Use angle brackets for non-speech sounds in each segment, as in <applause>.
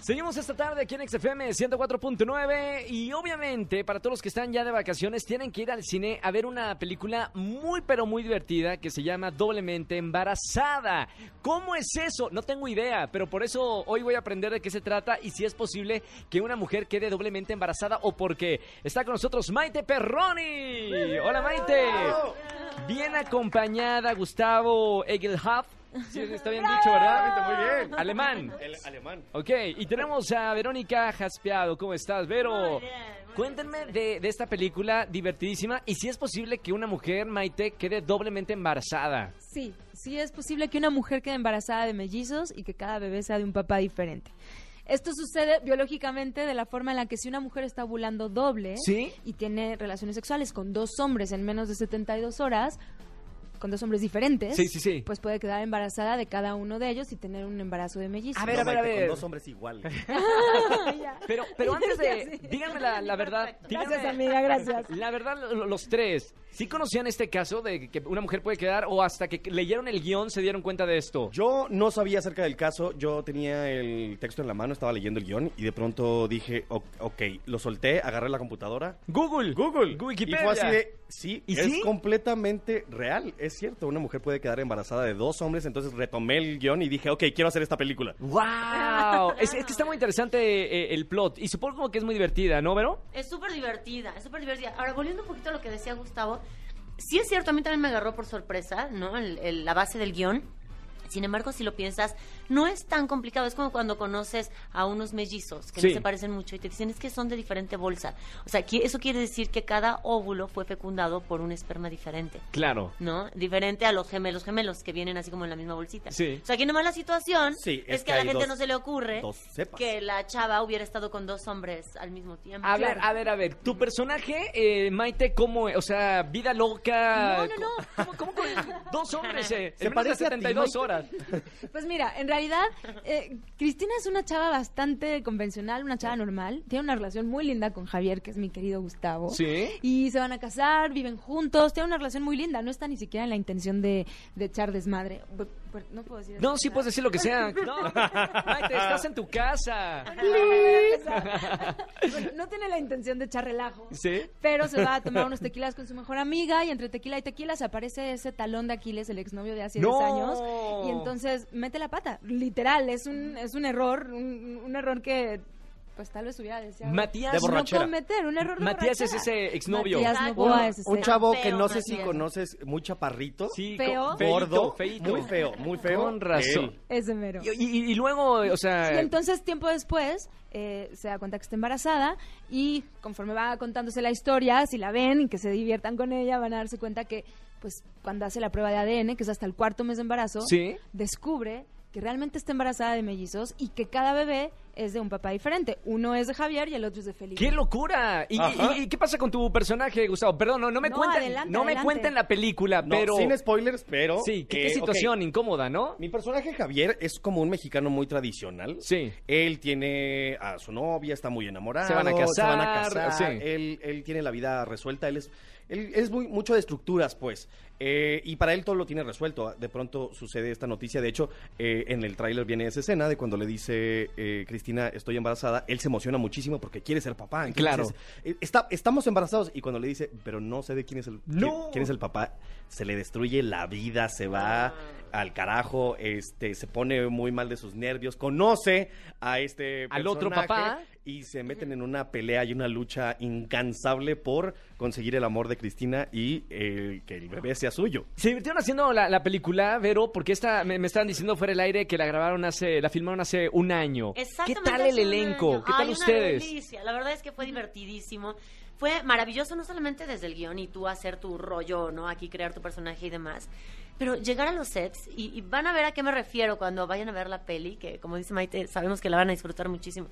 Seguimos esta tarde aquí en XFM 104.9 y obviamente para todos los que están ya de vacaciones tienen que ir al cine a ver una película muy pero muy divertida que se llama Doblemente Embarazada. ¿Cómo es eso? No tengo idea, pero por eso hoy voy a aprender de qué se trata y si es posible que una mujer quede doblemente embarazada o porque está con nosotros Maite Perroni. Hola Maite. Bien acompañada Gustavo Egelhaf. Sí, está bien dicho, ¿verdad? Muy bien. Alemán. El alemán. Ok, y tenemos a Verónica Jaspeado. ¿Cómo estás, Vero? Cuéntenme de, de esta película divertidísima y si es posible que una mujer, Maite, quede doblemente embarazada. Sí, sí es posible que una mujer quede embarazada de mellizos y que cada bebé sea de un papá diferente. Esto sucede biológicamente de la forma en la que si una mujer está ovulando doble ¿Sí? y tiene relaciones sexuales con dos hombres en menos de 72 horas, con dos hombres diferentes, Sí, sí, sí. pues puede quedar embarazada de cada uno de ellos y tener un embarazo de mellizos. A ver, No, a ver, a ver. Con dos hombres igual. <laughs> <laughs> Pero, pero <laughs> antes de... Díganme la, la verdad. Gracias, amiga, gracias. La verdad, lo- los tres, ¿sí conocían este caso de que una mujer puede quedar o hasta que leyeron el guion se dieron cuenta de esto? Yo no sabía acerca del caso, yo tenía el texto en la mano, estaba leyendo el guion y de pronto dije, "O- ok, lo solté, agarré la computadora. Google. Google. Wikipedia. Y fue así de, sí, ¿Y es sí? completamente real, es cierto, una mujer puede quedar embarazada de dos hombres, entonces retomé el guion y dije, ok, quiero hacer esta película. ¡Wow! <laughs> Es, es que está muy interesante eh, el plot y supongo como que es muy divertida, ¿no, Vero? Es súper divertida, es súper divertida. Ahora, volviendo un poquito a lo que decía Gustavo, sí es cierto, a mí también me agarró por sorpresa, ¿no? El- el- la base del guion. Sin embargo, si lo piensas, no es tan complicado. Es como cuando conoces a unos mellizos que Sí. no se parecen mucho y te dicen es que son de diferente bolsa. O sea, qui- eso quiere decir que cada óvulo fue fecundado por un esperma diferente. Claro. ¿no? Diferente a los gemelos gemelos que vienen así como en la misma bolsita. Sí. O sea, aquí nomás la situación Sí, es, es que, que a la gente dos- no se le ocurre que la chava hubiera estado con dos hombres al mismo tiempo. A ver, a ver, a ver. Tu personaje, eh, Maite, ¿cómo? O sea, vida loca. No, no, no. ¿Cómo, cómo con dos hombres? Eh, ¿Se parece a ti, 72 Maite? horas. Pues mira, en realidad, eh, Cristina es una chava bastante convencional, una chava normal. Tiene una relación muy linda con Javier, que es mi querido Gustavo. Sí. Y se van a casar, viven juntos, tienen una relación muy linda. No está ni siquiera en la intención de, de echar desmadre. Bu- No puedo decir No, sí puedes decir lo que sea. <laughs> No, Maite, estás en tu casa. Bueno, no tiene la intención de echar relajo. ¿Sí? Pero se va a tomar <laughs> unos tequilas con su mejor amiga y entre tequila y tequila se aparece ese talón de Aquiles, el exnovio de hace ¡No! 10 años. Y entonces mete la pata. Literal, es un, es un error, un, un error que pues tal vez hubiera deseado. Matías. De no borrachera. cometer, un error de Matías es ese exnovio. Matías. Novoa Un, es ese. un chavo que no sé si Matías. conoces, muy chaparrito, Sí, Feo. gordo, feíto. muy feo, muy feo. Con razón. Ese mero. Y, y- y luego, o sea... Y entonces, tiempo después, eh, se da cuenta que está embarazada y conforme va contándose la historia, si la ven y que se diviertan con ella, van a darse cuenta que, pues, cuando hace la prueba de ADN, que es hasta el cuarto mes de embarazo, Sí. descubre que realmente está embarazada de mellizos y que cada bebé es de un papá diferente. Uno es de Javier y el otro es de Felipe. ¡Qué locura! ¿Y, Ajá. y- y qué pasa con tu personaje, Gustavo? Perdón, no, no me No, cuenten, adelante, no me adelante. cuenten la película, No, pero... sin spoilers, pero... Sí, ¿qué, eh, situación incómoda, ¿no? Mi personaje Javier es como un mexicano muy tradicional. Sí. Él tiene a su novia, está muy enamorado. Se van a se van a casar, casar, sí. Él, él tiene la vida resuelta. Él es, él es muy, mucho de estructuras, pues. Eh, y para él todo lo tiene resuelto. De pronto sucede esta noticia. De hecho, eh, en el tráiler viene esa escena de cuando le dice eh, Cristina, estoy embarazada. Él se emociona muchísimo porque quiere ser papá. Entonces, Claro. eh, está, estamos embarazados. Y cuando le dice, pero no sé de quién es el, No. quién, quién es el papá, se le destruye la vida, se va al carajo, este, se pone muy mal de sus nervios, conoce a este Al otro papá. y se meten en una pelea y una lucha incansable por conseguir el amor de Cristina y eh, que el bebé sea suyo. Se divirtieron haciendo la, la película, Vero, porque esta me, me estaban diciendo fuera del aire que la grabaron hace, la filmaron hace un año. ¿Qué Exactamente. tal el elenco? ¿Qué tal ustedes? Una delicia. La verdad es que fue divertidísimo. Fue maravilloso no solamente desde el guion y tú hacer tu rollo, ¿no? Aquí crear tu personaje y demás. Pero llegar a los sets y, y van a ver a qué me refiero cuando vayan a ver la peli, que como dice Maite, sabemos que la van a disfrutar muchísimo.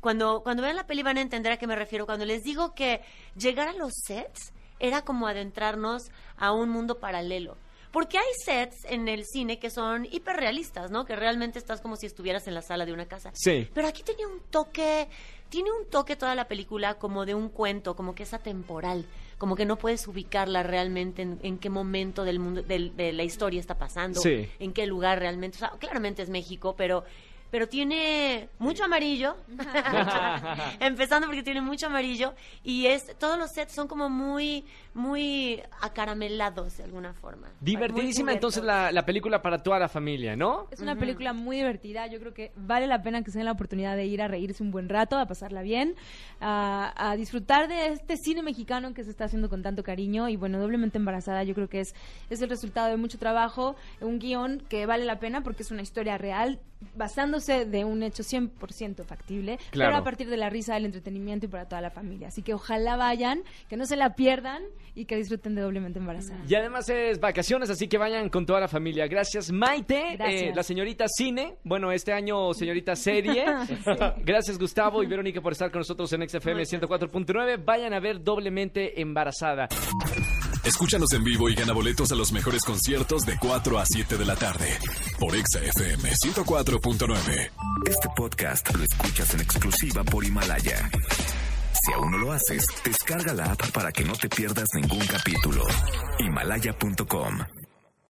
Cuando, cuando vean la peli van a entender a qué me refiero. Cuando les digo que llegar a los sets era como adentrarnos a un mundo paralelo. Porque hay sets en el cine que son hiperrealistas, ¿no? Que realmente estás como si estuvieras en la sala de una casa. Sí. Pero aquí tenía un toque, tiene un toque toda la película como de un cuento, como que es atemporal, como que no puedes ubicarla realmente en, en qué momento del mundo, del- de la historia está pasando, Sí. en qué lugar realmente. O sea, claramente es México, pero pero tiene mucho amarillo, <laughs> empezando porque tiene mucho amarillo y es todos los sets son como muy muy acaramelados de alguna forma. Divertidísima entonces la, la película para toda la familia, ¿no? Es una película muy divertida. Yo creo que vale la pena que se den la oportunidad de ir a reírse un buen rato, a pasarla bien, a, a disfrutar de este cine mexicano que se está haciendo con tanto cariño. Y bueno, doblemente embarazada, yo creo que es, es el resultado de mucho trabajo, un guion que vale la pena porque es una historia real, basándose de un hecho 100% factible, Claro. pero a partir de la risa, del entretenimiento y para toda la familia. Así que ojalá vayan, que no se la pierdan y que disfruten de doblemente embarazada. Y además es vacaciones, así que vayan con toda la familia. Gracias, Maite. Gracias. eh, la señorita Cine. Bueno, este año, señorita Serie. <laughs> Gracias, Gustavo y Verónica, por estar con nosotros en XFM 104.9. Vayan a ver doblemente embarazada. Escúchanos en vivo y gana boletos a los mejores conciertos de 4 a 7 de la tarde por Exa FM 104.9. Este podcast lo escuchas en exclusiva por Himalaya. Si aún no lo haces, descarga la app para que no te pierdas ningún capítulo. Himalaya.com